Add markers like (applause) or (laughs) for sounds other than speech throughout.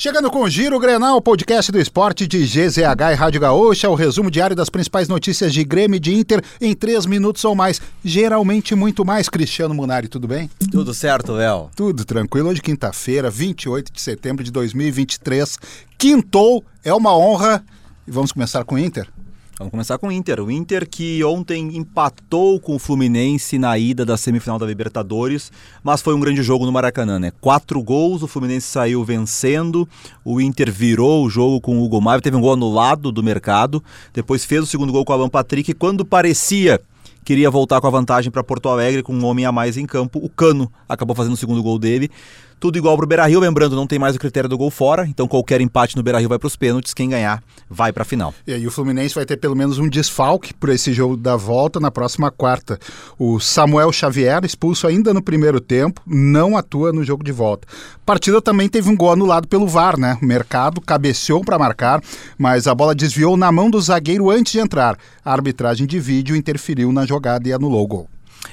Chegando com o Giro Grenal, podcast do esporte de GZH e Rádio Gaúcha, o resumo diário das principais notícias de Grêmio e de Inter em três minutos ou mais. Geralmente muito mais. Cristiano Munari, tudo bem? Tudo certo, Léo. Tudo tranquilo. Hoje, quinta-feira, 28 de setembro de 2023. Quintou, é uma honra. E vamos começar com o Inter? Vamos começar com o Inter. O Inter que ontem empatou com o Fluminense na ida da semifinal da Libertadores, mas foi um grande jogo no Maracanã, né? Quatro gols, o Fluminense saiu vencendo, o Inter virou o jogo com o Hugo Maia, teve um gol anulado do mercado, depois fez o segundo gol com o Alan Patrick, quando parecia queria voltar com a vantagem para Porto Alegre com um homem a mais em campo, o Cano acabou fazendo o segundo gol dele. Tudo igual para o Beira-Rio, lembrando, não tem mais o critério do gol fora, então qualquer empate no Beira-Rio vai para os pênaltis, quem ganhar vai para a final. E aí o Fluminense vai ter pelo menos um desfalque por esse jogo da volta na próxima quarta. O Samuel Xavier, expulso ainda no primeiro tempo, não atua no jogo de volta. A partida também teve um gol anulado pelo VAR, né? O Mercado cabeceou para marcar, mas a bola desviou na mão do zagueiro antes de entrar. A arbitragem de vídeo interferiu na jogada e anulou o gol.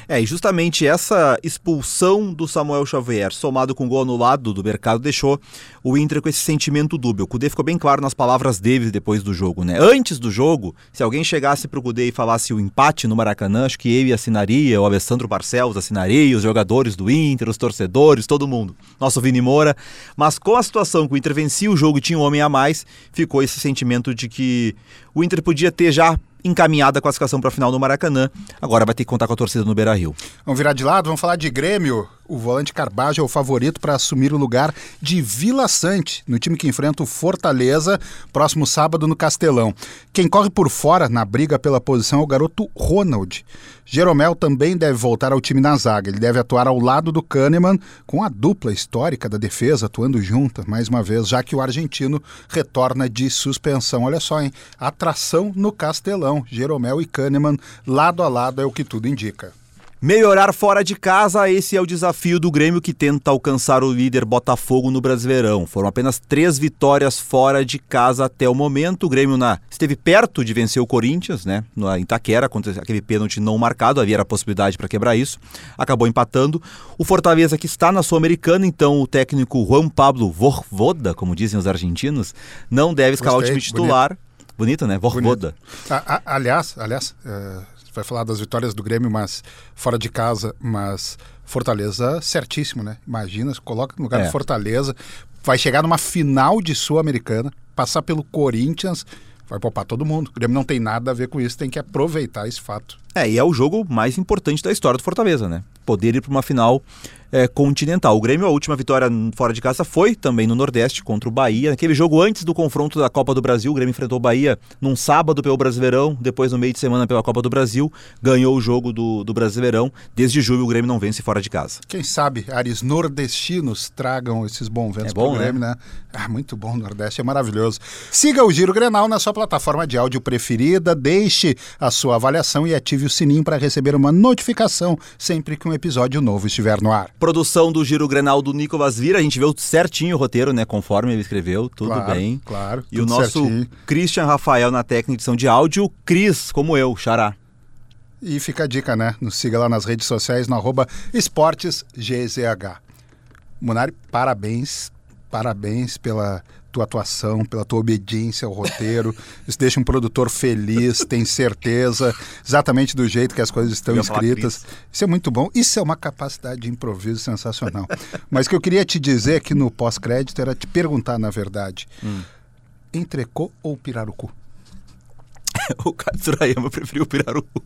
É, e justamente essa expulsão do Samuel Xavier, somado com o gol anulado do mercado, deixou o Inter com esse sentimento dúbio. O Cudê ficou bem claro nas palavras dele depois do jogo, né? Antes do jogo, se alguém chegasse pro Cudê e falasse o empate no Maracanã, acho que ele assinaria, o Alessandro Barcelos assinaria, os jogadores do Inter, os torcedores, todo mundo. Nosso Vini Moura. Mas com a situação que o Inter vencia o jogo e tinha um homem a mais, ficou esse sentimento de que o Inter podia ter já encaminhada a classificação para a final no Maracanã. Agora vai ter que contar com a torcida no Beira Rio. Vamos virar de lado, vamos falar de Grêmio. O volante Carbajo é o favorito para assumir o lugar de Vila Sante, no time que enfrenta o Fortaleza, próximo sábado no Castelão. Quem corre por fora na briga pela posição é o garoto Ronald. Jeromel também deve voltar ao time na zaga. Ele deve atuar ao lado do Kahneman, com a dupla histórica da defesa atuando junta, mais uma vez, já que o argentino retorna de suspensão. Olha só, hein? Atração no Castelão. Jeromel e Kahneman, lado a lado, é o que tudo indica. Melhorar fora de casa, esse é o desafio do Grêmio que tenta alcançar o líder Botafogo no Brasileirão. Foram apenas três vitórias fora de casa até o momento. O Grêmio na... esteve perto de vencer o Corinthians, né? Na Itaquera, contra aquele pênalti não marcado, havia a possibilidade para quebrar isso. Acabou empatando. O Fortaleza que está na Sul-Americana, então o técnico Juan Pablo Vorvoda, como dizem os argentinos, não deve escalar Gostei, o time titular. Bonito, bonito né? Vorvoda. aliás, aliás. Uh vai falar das vitórias do Grêmio, mas fora de casa, mas Fortaleza certíssimo, né? Imagina, coloca no lugar é. do Fortaleza, vai chegar numa final de Sul-Americana, passar pelo Corinthians, vai poupar todo mundo. O Grêmio não tem nada a ver com isso, tem que aproveitar esse fato. É, e é o jogo mais importante da história do Fortaleza, né? Poder ir para uma final é, continental. O Grêmio, a última vitória fora de casa foi também no Nordeste contra o Bahia. Naquele jogo antes do confronto da Copa do Brasil, o Grêmio enfrentou o Bahia num sábado pelo Brasileirão, depois no meio de semana pela Copa do Brasil, ganhou o jogo do, do Brasileirão. Desde julho o Grêmio não vence fora de casa. Quem sabe ares nordestinos tragam esses bons ventos é bom, para o Grêmio, né? né? Ah, muito bom, o Nordeste é maravilhoso. Siga o Giro Grenal na sua plataforma de áudio preferida, deixe a sua avaliação e ative o sininho para receber uma notificação sempre que um episódio novo estiver no ar produção do Giro Grenal do Nicolas Vira. A gente viu certinho o roteiro, né? Conforme ele escreveu, tudo claro, bem. Claro. E o nosso certinho. Christian Rafael na técnica de edição de áudio, Cris, como eu, Xará. E fica a dica, né? Nos siga lá nas redes sociais, no arroba esportesgzh. Munari, parabéns, parabéns pela tua atuação, pela tua obediência ao roteiro. (laughs) Isso deixa um produtor feliz, tem certeza, exatamente do jeito que as coisas estão escritas. Isso é muito bom. Isso é uma capacidade de improviso sensacional. (laughs) Mas o que eu queria te dizer aqui no pós-crédito era te perguntar, na verdade, hum. entrecô ou pirarucu? (laughs) o Katsurayama preferiu o pirarucu.